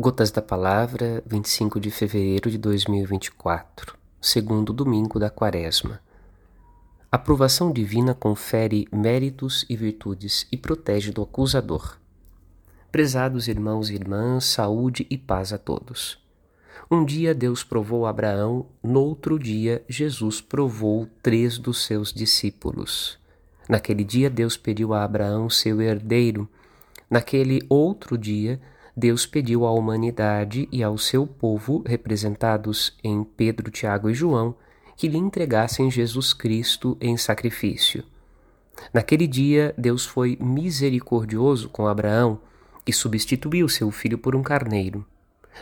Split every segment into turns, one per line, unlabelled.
Gotas da Palavra, 25 de fevereiro de 2024, segundo domingo da Quaresma. A aprovação divina confere méritos e virtudes e protege do acusador. Prezados irmãos e irmãs, saúde e paz a todos. Um dia Deus provou Abraão, noutro dia Jesus provou três dos seus discípulos. Naquele dia Deus pediu a Abraão seu herdeiro. Naquele outro dia, Deus pediu à humanidade e ao seu povo, representados em Pedro, Tiago e João, que lhe entregassem Jesus Cristo em sacrifício. Naquele dia, Deus foi misericordioso com Abraão e substituiu seu filho por um carneiro.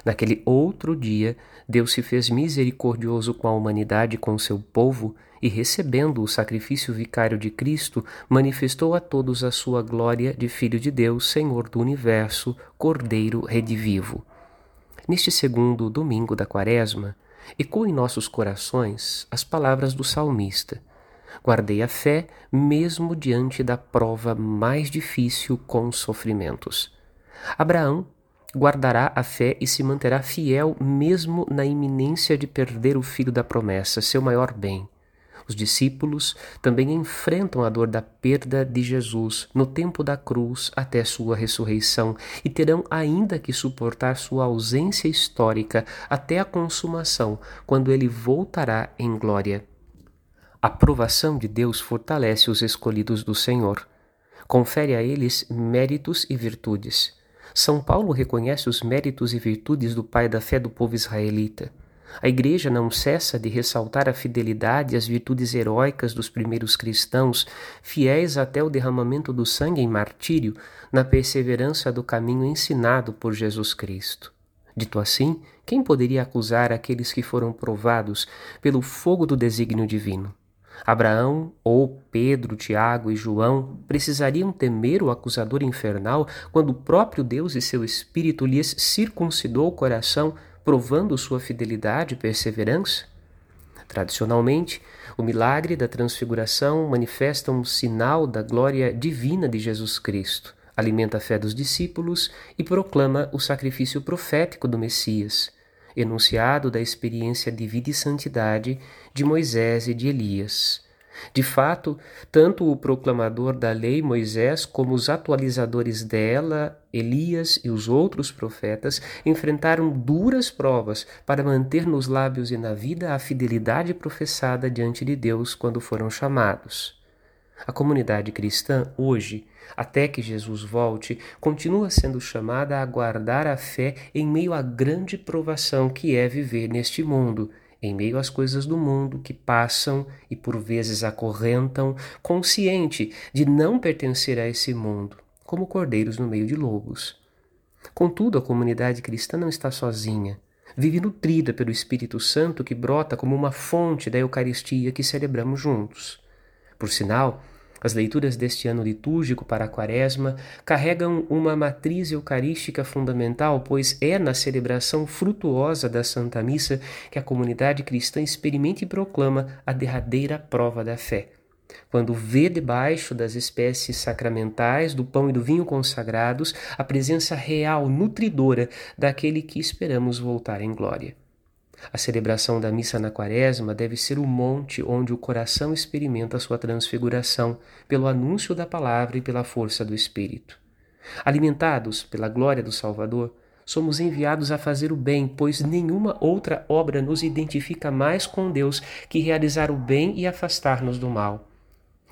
Naquele outro dia, Deus se fez misericordioso com a humanidade e com seu povo, e recebendo o sacrifício vicário de Cristo, manifestou a todos a sua glória de Filho de Deus, Senhor do universo, Cordeiro redivivo. Neste segundo domingo da Quaresma, ecoam em nossos corações as palavras do salmista. Guardei a fé mesmo diante da prova mais difícil com sofrimentos. Abraão guardará a fé e se manterá fiel mesmo na iminência de perder o filho da promessa, seu maior bem. Os discípulos também enfrentam a dor da perda de Jesus no tempo da cruz até sua ressurreição e terão ainda que suportar sua ausência histórica até a consumação, quando ele voltará em glória. A provação de Deus fortalece os escolhidos do Senhor, confere a eles méritos e virtudes são Paulo reconhece os méritos e virtudes do pai da fé do povo israelita. A Igreja não cessa de ressaltar a fidelidade e as virtudes heróicas dos primeiros cristãos, fiéis até o derramamento do sangue em martírio, na perseverança do caminho ensinado por Jesus Cristo. Dito assim, quem poderia acusar aqueles que foram provados pelo fogo do desígnio divino? Abraão ou Pedro, Tiago e João precisariam temer o acusador infernal quando o próprio Deus e seu Espírito lhes circuncidou o coração, provando sua fidelidade e perseverança? Tradicionalmente, o milagre da transfiguração manifesta um sinal da glória divina de Jesus Cristo, alimenta a fé dos discípulos e proclama o sacrifício profético do Messias enunciado da experiência de vida e santidade de Moisés e de Elias. De fato, tanto o proclamador da lei, Moisés, como os atualizadores dela, Elias e os outros profetas, enfrentaram duras provas para manter nos lábios e na vida a fidelidade professada diante de Deus quando foram chamados. A comunidade cristã, hoje, até que Jesus volte, continua sendo chamada a guardar a fé em meio à grande provação que é viver neste mundo, em meio às coisas do mundo que passam e por vezes acorrentam, consciente de não pertencer a esse mundo, como cordeiros no meio de lobos. Contudo, a comunidade cristã não está sozinha. Vive nutrida pelo Espírito Santo que brota como uma fonte da Eucaristia que celebramos juntos. Por sinal, as leituras deste ano litúrgico para a Quaresma carregam uma matriz eucarística fundamental, pois é na celebração frutuosa da Santa Missa que a comunidade cristã experimenta e proclama a derradeira prova da fé. Quando vê debaixo das espécies sacramentais, do pão e do vinho consagrados, a presença real, nutridora daquele que esperamos voltar em glória. A celebração da missa na quaresma deve ser o monte onde o coração experimenta sua transfiguração, pelo anúncio da palavra e pela força do Espírito. Alimentados pela glória do Salvador, somos enviados a fazer o bem, pois nenhuma outra obra nos identifica mais com Deus que realizar o bem e afastar-nos do mal.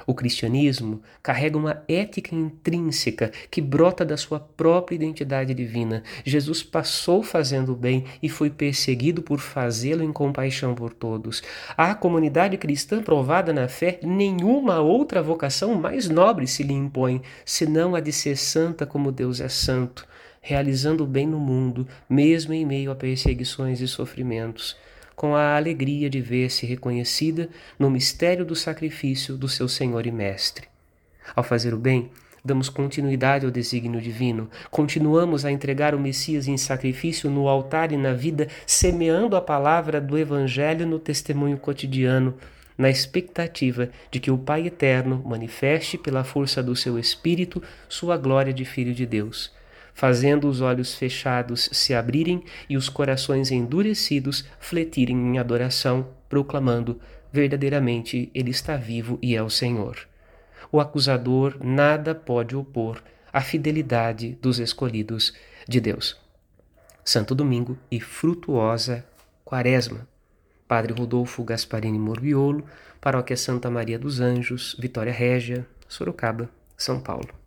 O cristianismo carrega uma ética intrínseca que brota da sua própria identidade divina. Jesus passou fazendo o bem e foi perseguido por fazê-lo em compaixão por todos. À comunidade cristã provada na fé, nenhuma outra vocação mais nobre se lhe impõe, senão a de ser santa como Deus é santo, realizando o bem no mundo, mesmo em meio a perseguições e sofrimentos com a alegria de ver-se reconhecida no mistério do sacrifício do seu Senhor e Mestre. Ao fazer o bem, damos continuidade ao desígnio divino, continuamos a entregar o Messias em sacrifício no altar e na vida, semeando a palavra do Evangelho no testemunho cotidiano, na expectativa de que o Pai Eterno manifeste pela força do seu Espírito sua glória de Filho de Deus fazendo os olhos fechados se abrirem e os corações endurecidos fletirem em adoração, proclamando: verdadeiramente Ele está vivo e é o Senhor. O acusador nada pode opor à fidelidade dos escolhidos de Deus. Santo Domingo e frutuosa Quaresma. Padre Rodolfo Gasparini Morbiolo, Paróquia Santa Maria dos Anjos, Vitória Régia, Sorocaba, São Paulo.